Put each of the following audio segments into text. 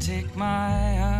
take my eyes.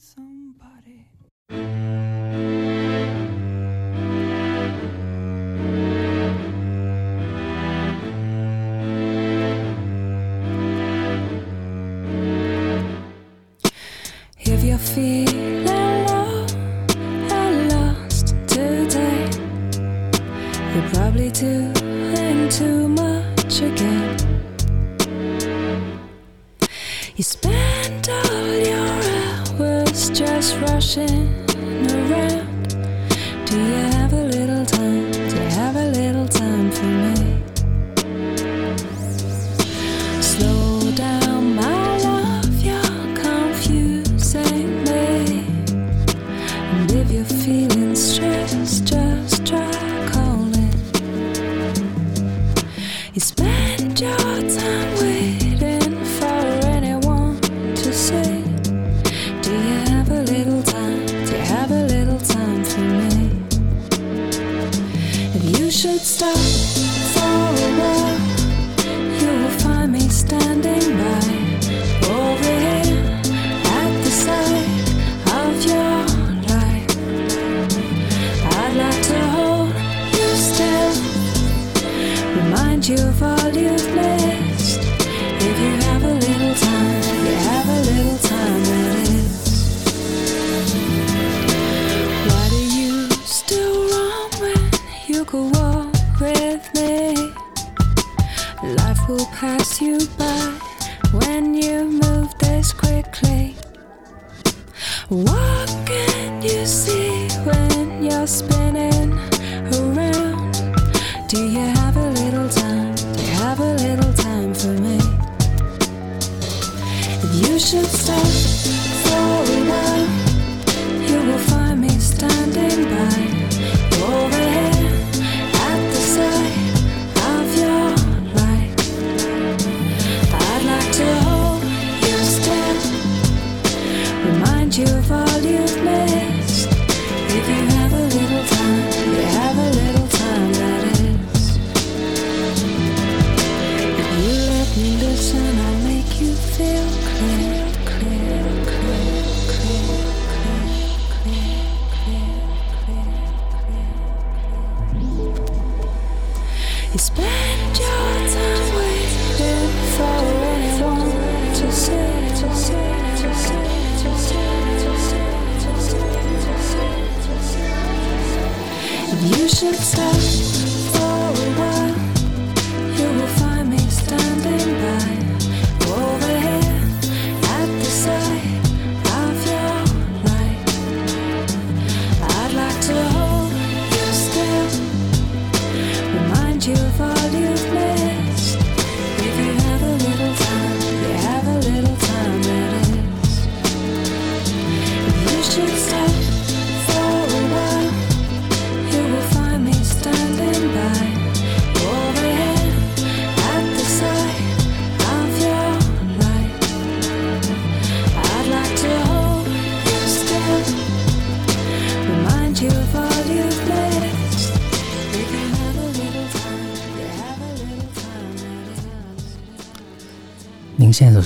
somebody.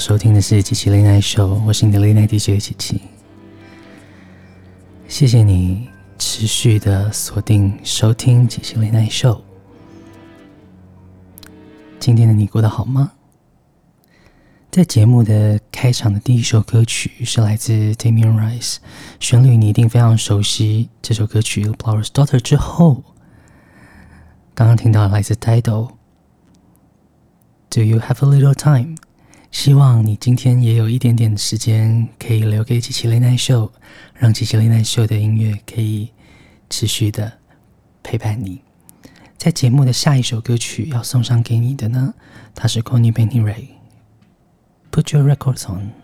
收听的是《琪琪恋爱秀》，我是你的恋爱 DJ 琪琪。谢谢你持续的锁定收听《琪琪恋爱秀》。今天的你过得好吗？在节目的开场的第一首歌曲是来自 Damien Rice，旋律你一定非常熟悉。这首歌曲《Flower's Daughter》之后，刚刚听到来自 Title，Do You Have a Little Time》。希望你今天也有一点点时间可以留给琪琪雷奈秀，让琪琪雷奈秀的音乐可以持续的陪伴你。在节目的下一首歌曲要送上给你的呢，它是 Connie Benny Ray，Put Your Records On。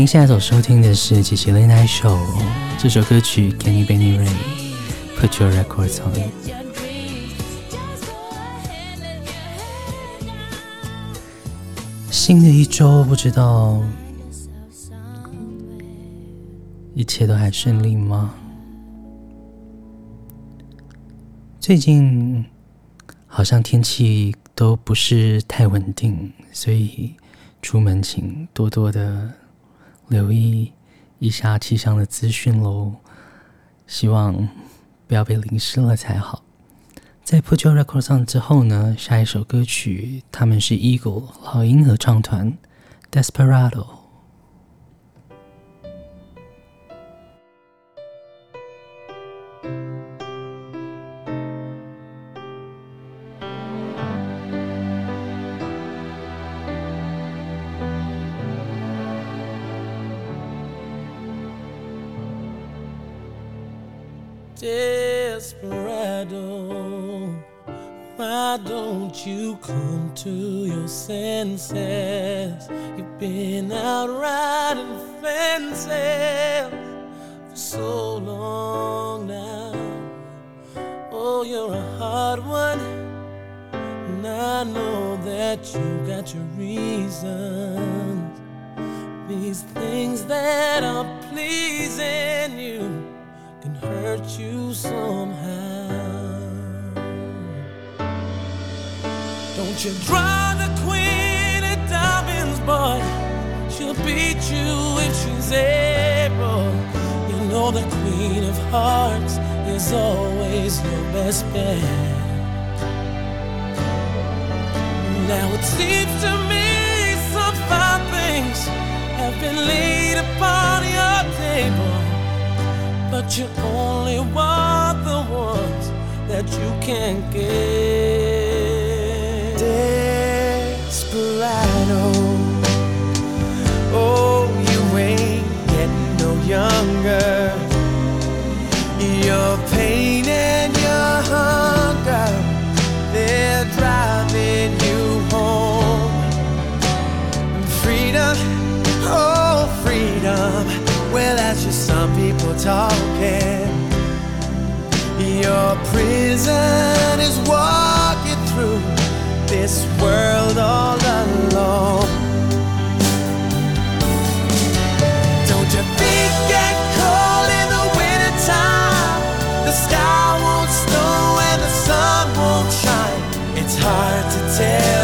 您现在所收听的是《杰西雷奈秀》这首歌曲《Can You Be Me Ray》，Put Your Records On。新的一周，不知道一切都还顺利吗？最近好像天气都不是太稳定，所以出门请多多的。留意一下气象的资讯喽。希望不要被淋湿了才好。在 put your records on 之后呢下一首歌曲他们是 eagle 老鹰合唱团 desperado said. Hearts is always your best bet. Now it seems to me some fine things have been laid upon your table but you only want the ones that you can't get. Desperado. Oh, you ain't getting no younger. Talking. Your prison is walking through this world all alone. Don't you think get cold in the? The sky won't snow and the sun won't shine. It's hard to tell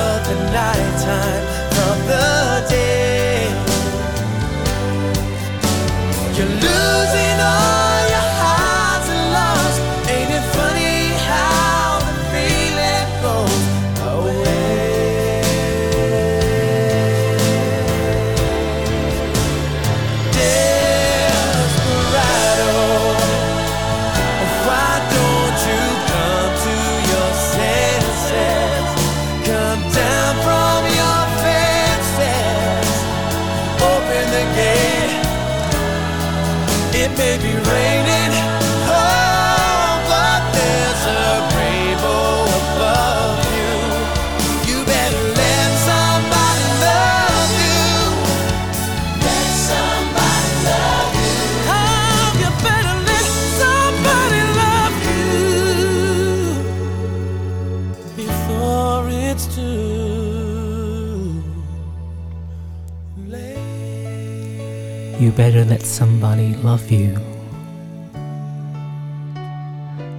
better let somebody love you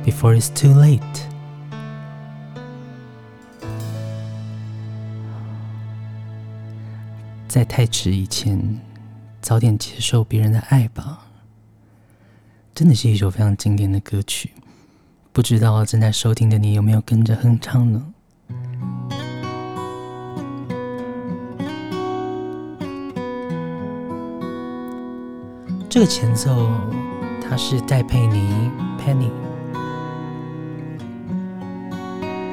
before it's too late. 在太迟以前，早点接受别人的爱吧。真的是一首非常经典的歌曲，不知道正在收听的你有没有跟着哼唱呢？这个前奏，它是戴佩妮 （Penny）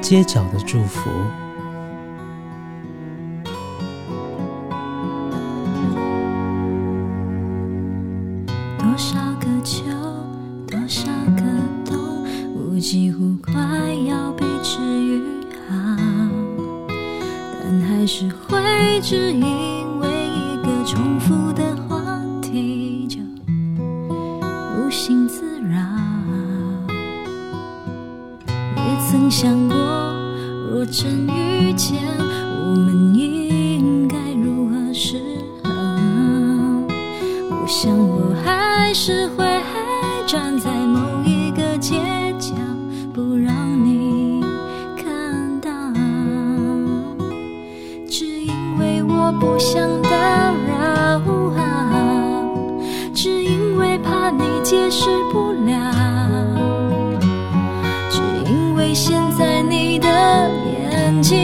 街角的祝福。你解释不了，只因为现在你的眼睛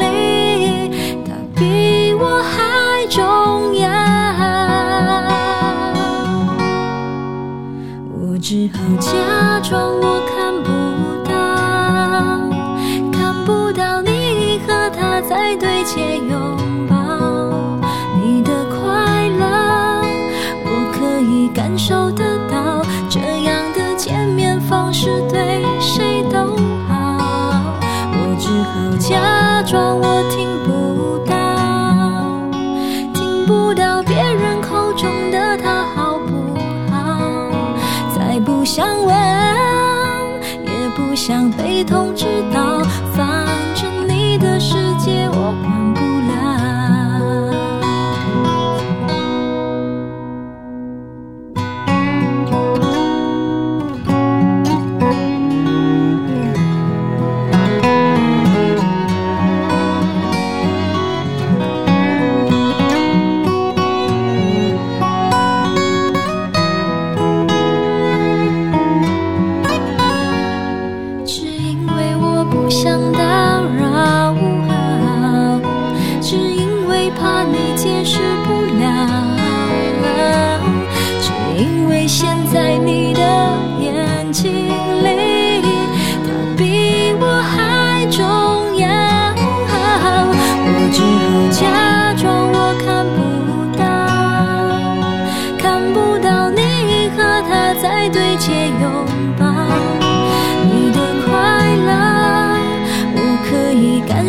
里，他比我还重要。我只好想被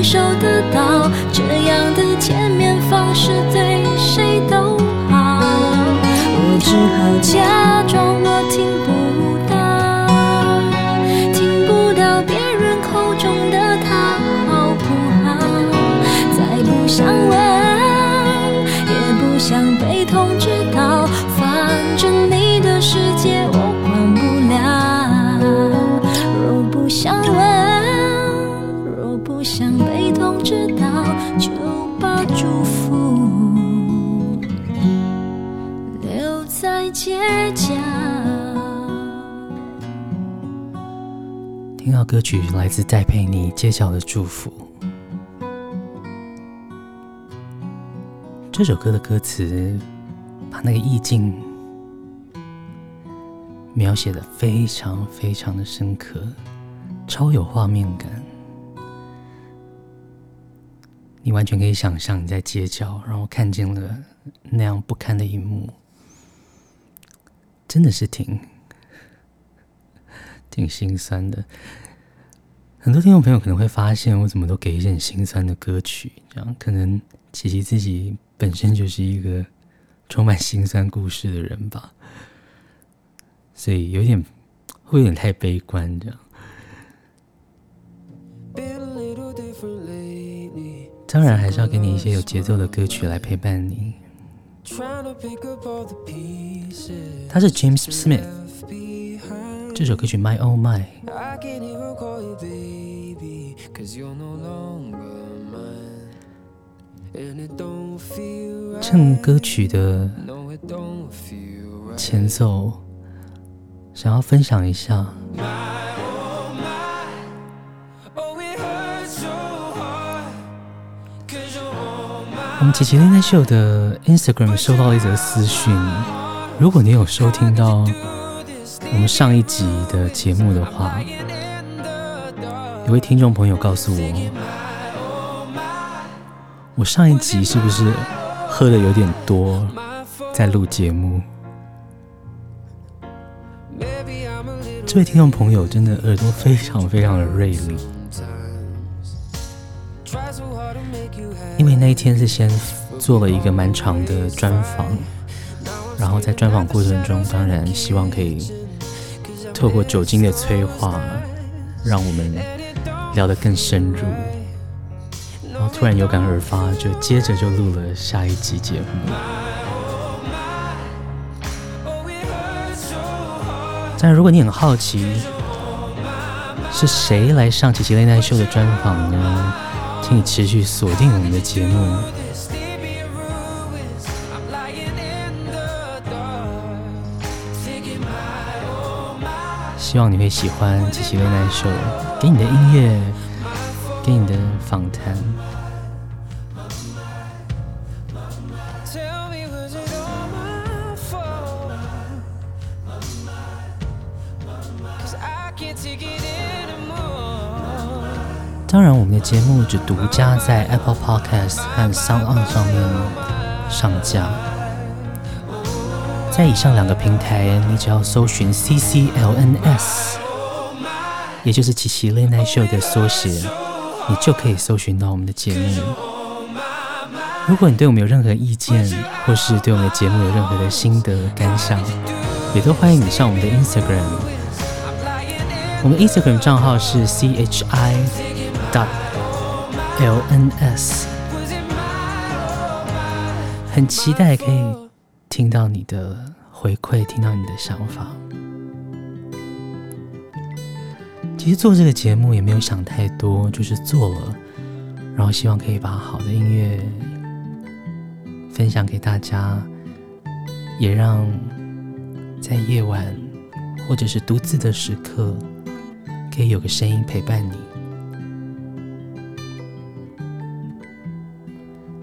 受得到，这样的见面方式歌曲来自戴佩妮《街角的祝福》。这首歌的歌词把那个意境描写的非常非常的深刻，超有画面感。你完全可以想象你在街角，然后看见了那样不堪的一幕，真的是挺挺心酸的。很多听众朋友可能会发现，我怎么都给一些很心酸的歌曲，这样可能琪琪自己本身就是一个充满心酸故事的人吧，所以有点会有点太悲观这样。当然还是要给你一些有节奏的歌曲来陪伴你。他是 James Smith，这首歌曲《My Oh My》。趁歌曲的前奏，想要分享一下。我们奇奇恋爱秀的 Instagram 收到了一则私讯，如果你有收听到我们上一集的节目的话，有位听众朋友告诉我。我上一集是不是喝的有点多，在录节目？这位听众朋友真的耳朵非常非常的锐利，因为那一天是先做了一个蛮长的专访，然后在专访过程中，当然希望可以透过酒精的催化，让我们聊得更深入。然后突然有感而发，就接着就录了下一集节目。但如果你很好奇是谁来上奇奇恋爱秀的专访呢？请你持续锁定我们的节目。希望你会喜欢奇奇恋爱秀给你的音乐，给你的访谈。当然，我们的节目只独家在 Apple Podcast 和 SoundOn 上面上架。在以上两个平台，你只要搜寻 CCLNS，也就是奇奇恋爱秀的缩写，你就可以搜寻到我们的节目。如果你对我们有任何意见，或是对我们的节目有任何的心得感想，也都欢迎你上我们的 Instagram。我们 Instagram 账号是 CHI D。LNS，很期待可以听到你的回馈，听到你的想法。其实做这个节目也没有想太多，就是做了，然后希望可以把好的音乐分享给大家，也让在夜晚或者是独自的时刻，可以有个声音陪伴你。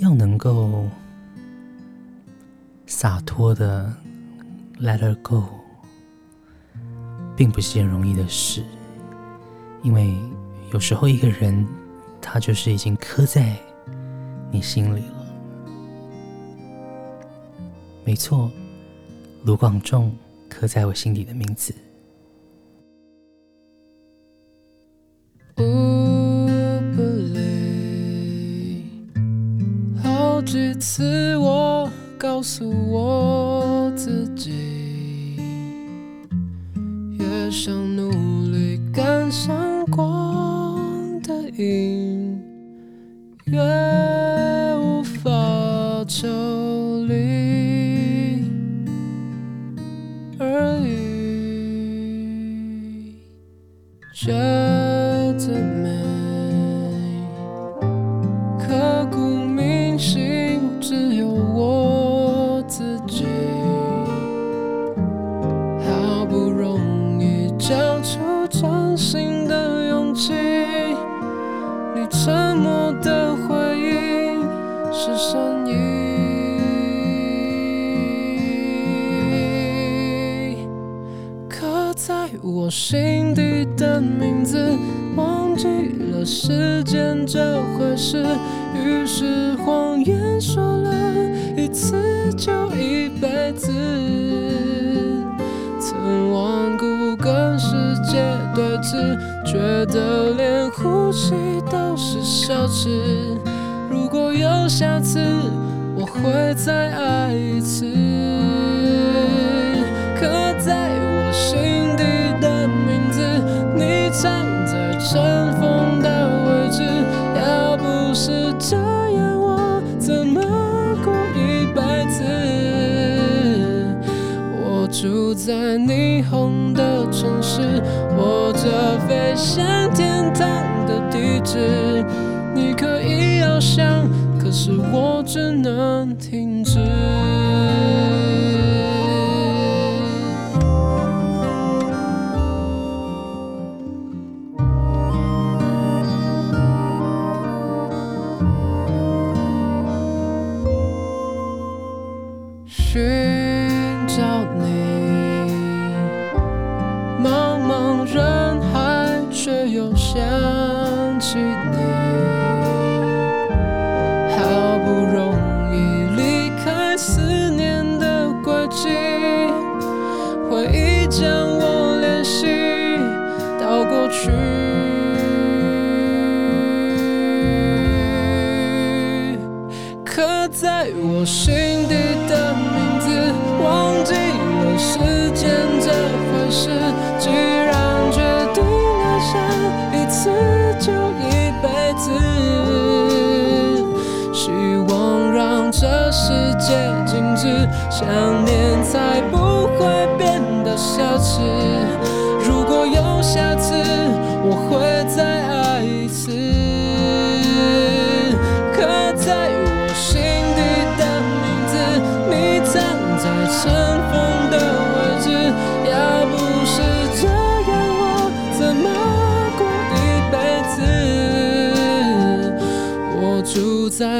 要能够洒脱的 Let Her Go，并不是件容易的事，因为有时候一个人他就是已经刻在你心里了。没错，卢广仲刻在我心底的名字。次我告诉我自己，越想努力赶上光的影，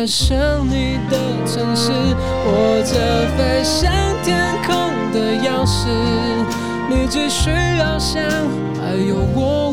爱上你的城市，握着飞向天空的钥匙。你只需要想，还有我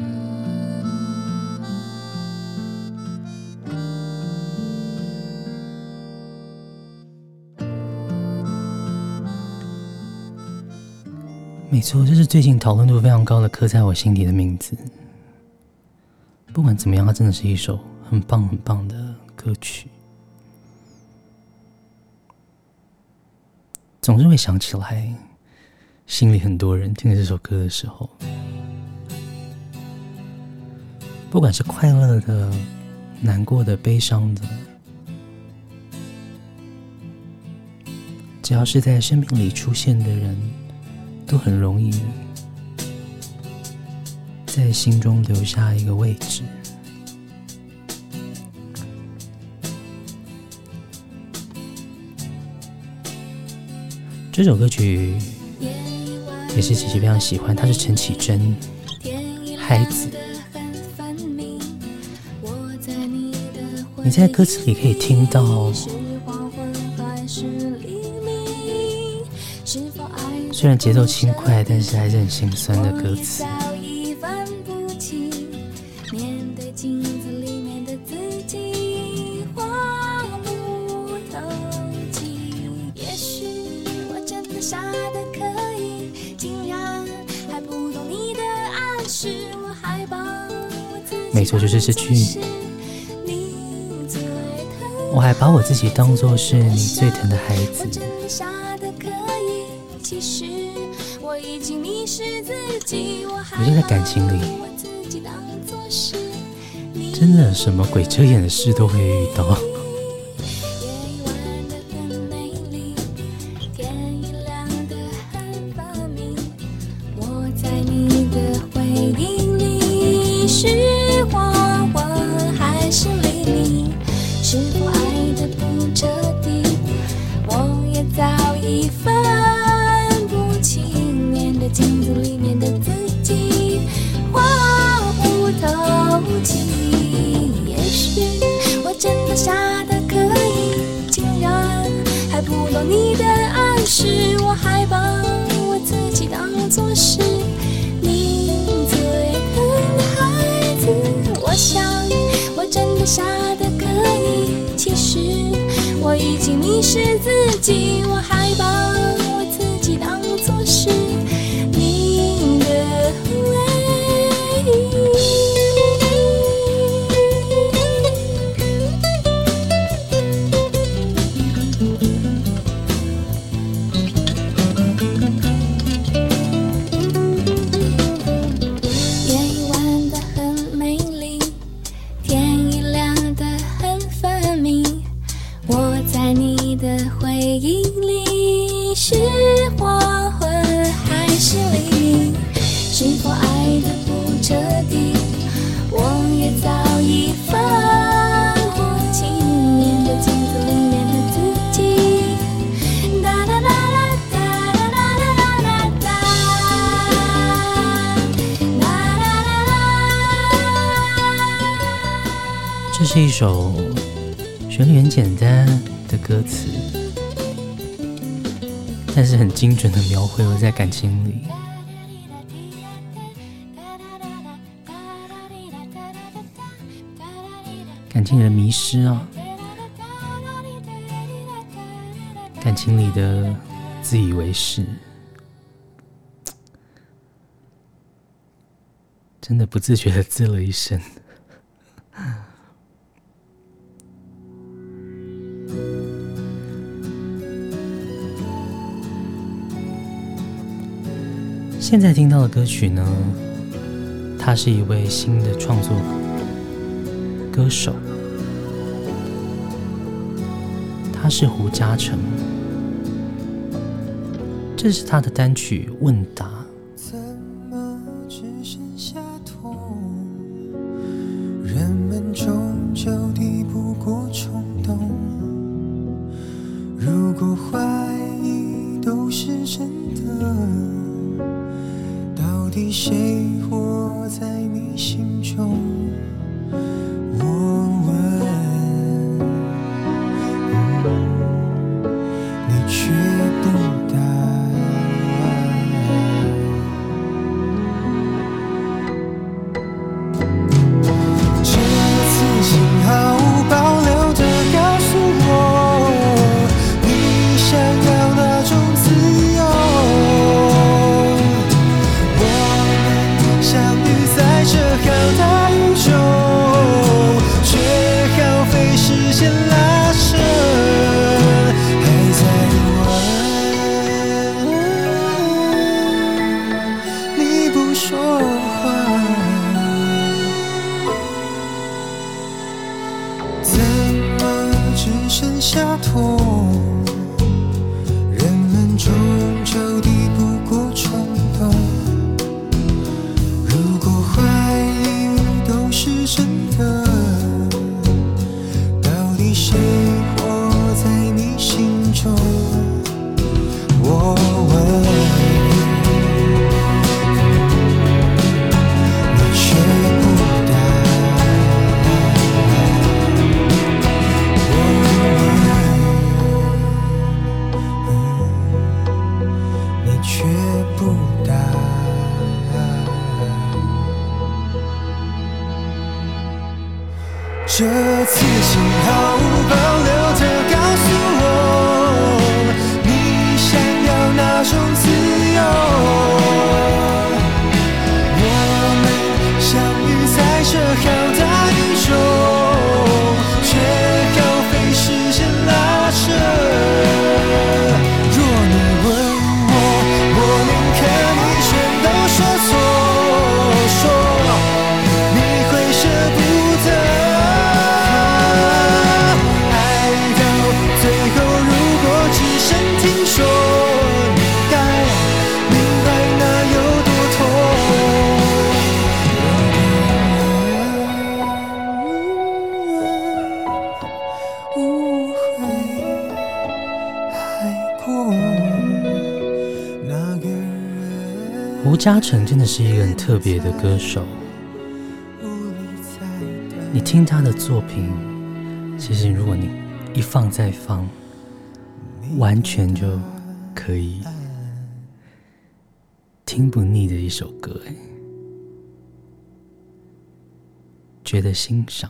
没错，这是最近讨论度非常高的刻在我心底的名字。不管怎么样，它真的是一首很棒很棒的歌曲。总是会想起来，心里很多人听着这首歌的时候，不管是快乐的、难过的、悲伤的，只要是在生命里出现的人，都很容易在心中留下一个位置。这首歌曲也是琪琪非常喜欢，它是陈绮贞《孩子》。你在歌词里可以听到。虽然节奏轻快，但是还是很心酸的歌词。没错，就是这句。我还把我自己当作是你最疼的孩子。我就在感情里，真的什么鬼遮眼的事都会遇到。是一首旋律很简单的歌词，但是很精准的描绘了在感情里，感情里的迷失啊，感情里的自以为是，真的不自觉的滋了一声。现在听到的歌曲呢，他是一位新的创作歌手，他是胡嘉诚，这是他的单曲《问答》。你想嘉诚真的是一个很特别的歌手。你听他的作品，其实如果你一放再放，完全就可以听不腻的一首歌，哎，觉得欣赏。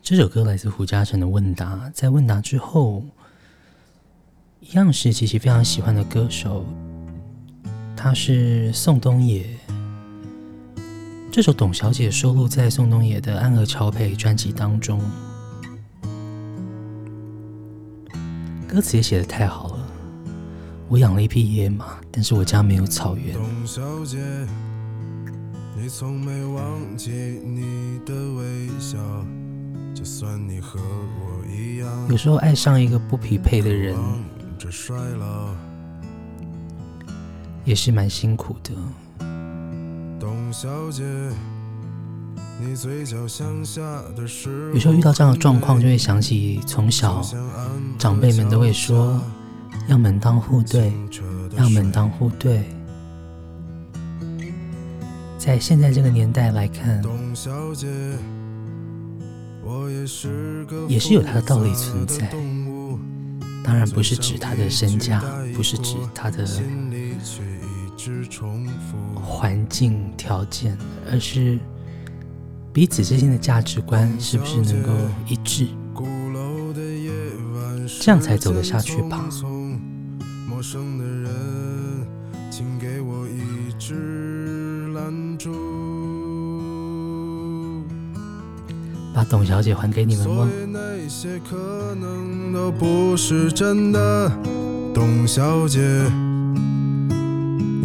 这首歌来自胡嘉诚的《问答》，在问答之后，一样是琪琪非常喜欢的歌手，他是宋冬野。这首《董小姐》收录在宋冬野的《安和桥配》专辑当中，歌词也写的太好了。我养了一匹野马，但是我家没有草原。董小姐，你从没忘记你的微笑，就算你和我一样。有时候爱上一个不匹配的人，也是蛮辛苦的。董小姐，你嘴角向下的时候，有时候遇到这样的状况，就会想起从小长辈们都会说，要门当户对，要门当户对。在现在这个年代来看，董小姐，我也是个也是有它的道理存在当然不是指他的身价，不是指他的环境条件，而是彼此之间的价值观是不是能够一致，鼓楼的夜晚这样才走得下去吧。是匆匆陌生的人，请给我一支蜡烛。把董小姐还给你们所吗？以那些可能都不是真的，董小姐，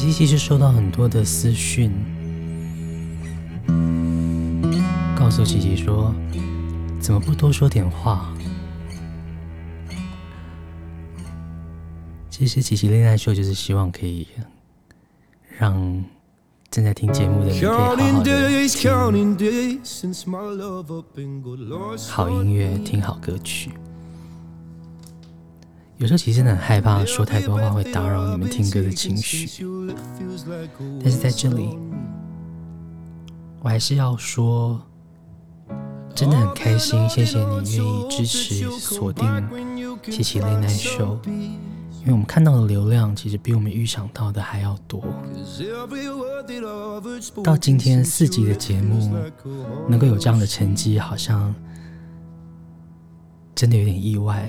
琪琪其实收到很多的私讯，告诉琪琪说：“怎么不多说点话？”其实琪琪恋爱秀就是希望可以让正在听节目的你可以好好的听好音乐，听好歌曲。有时候其实很害怕说太多话会打扰你们听歌的情绪，但是在这里，我还是要说，真的很开心，谢谢你愿意支持锁定琪琪 Late Night Show，因为我们看到的流量其实比我们预想到的还要多。到今天四集的节目能够有这样的成绩，好像真的有点意外。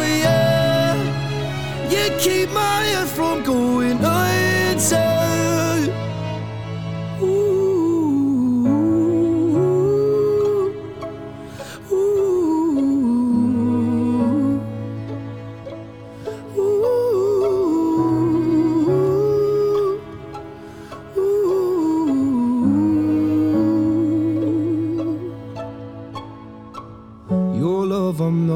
to keep my head from going insane. Ooh, ooh, ooh, ooh. Your love I'm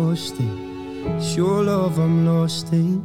lost in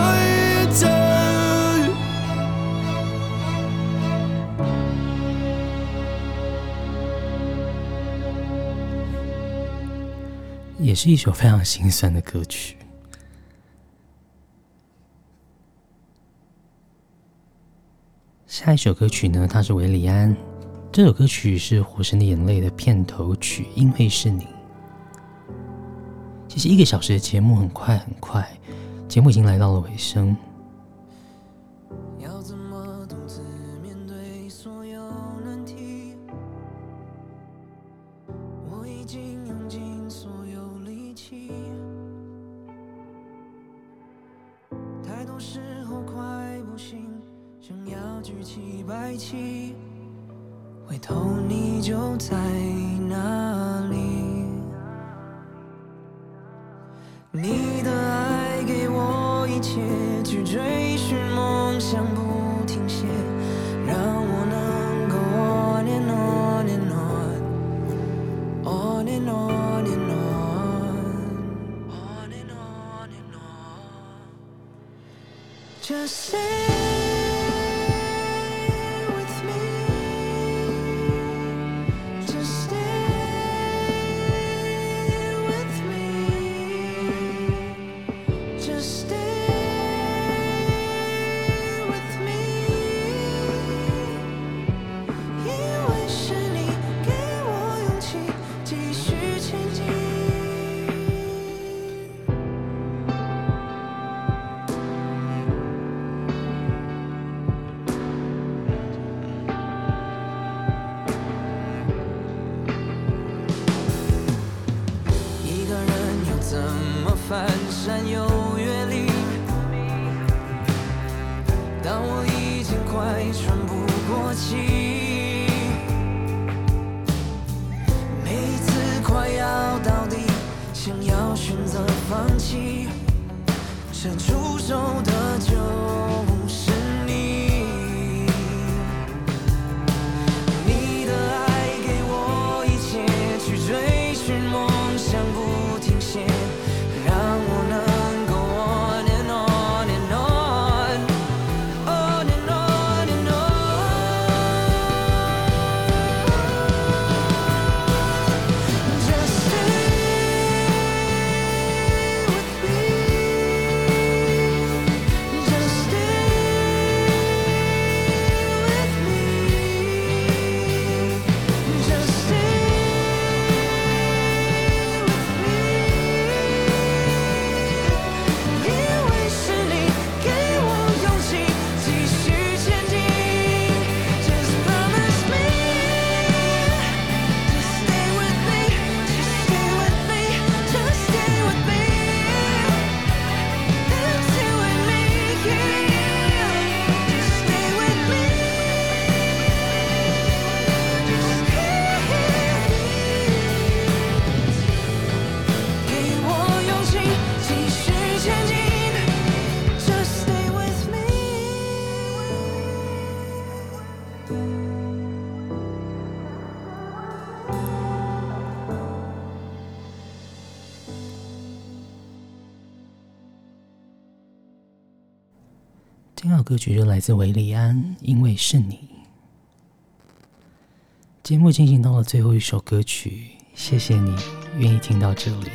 也是一首非常心酸的歌曲。下一首歌曲呢它是韦礼安。这首歌曲是活神的眼泪的片头曲因为是你。其实一个小时的节目很快很快节目已经来到了尾声。回头你就在哪里？你的爱给我一切，去追寻梦想不停歇，让我能够 on and on and on，on and on and on，just say。这首歌曲就来自韦礼安，因为是你。节目进行到了最后一首歌曲，谢谢你愿意听到这里。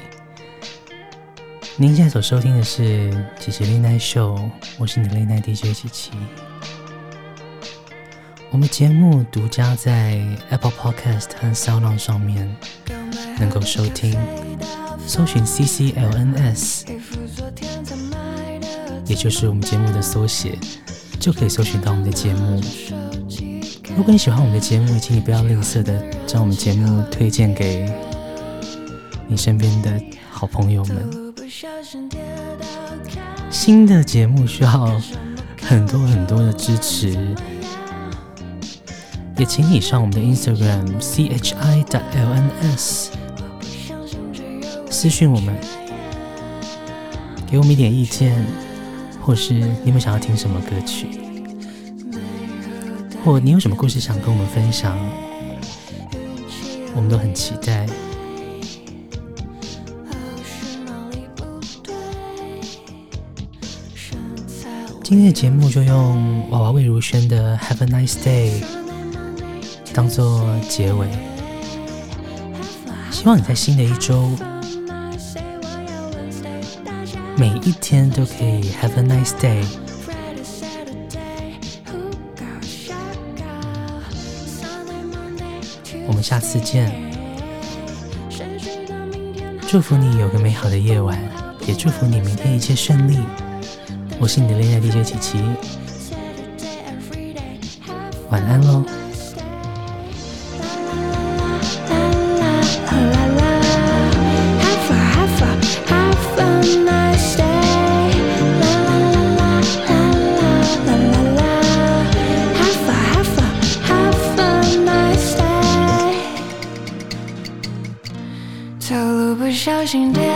您现在所收听的是《琪琪恋爱秀》，我是你的恋爱 DJ 琪琪。我们节目独家在 Apple Podcast 和 SoundOn 上面能够收听，搜寻 CCLNS，也就是我们节目的缩写，就可以搜寻到我们的节目。如果你喜欢我们的节目，请你不要吝啬的将我们节目推荐给你身边的好朋友们。新的节目需要很多很多的支持，也请你上我们的 Instagram chi.lns 私讯我们，给我们一点意见，或是你们想要听什么歌曲，或你有什么故事想跟我们分享，我们都很期待。今天的节目就用娃娃魏如萱的《Have a Nice Day》当做结尾，希望你在新的一周，每一天都可以 Have a Nice Day。我们下次见，祝福你有个美好的夜晚，也祝福你明天一切顺利。我是你的恋爱 DJ 琪琪，晚安喽。不小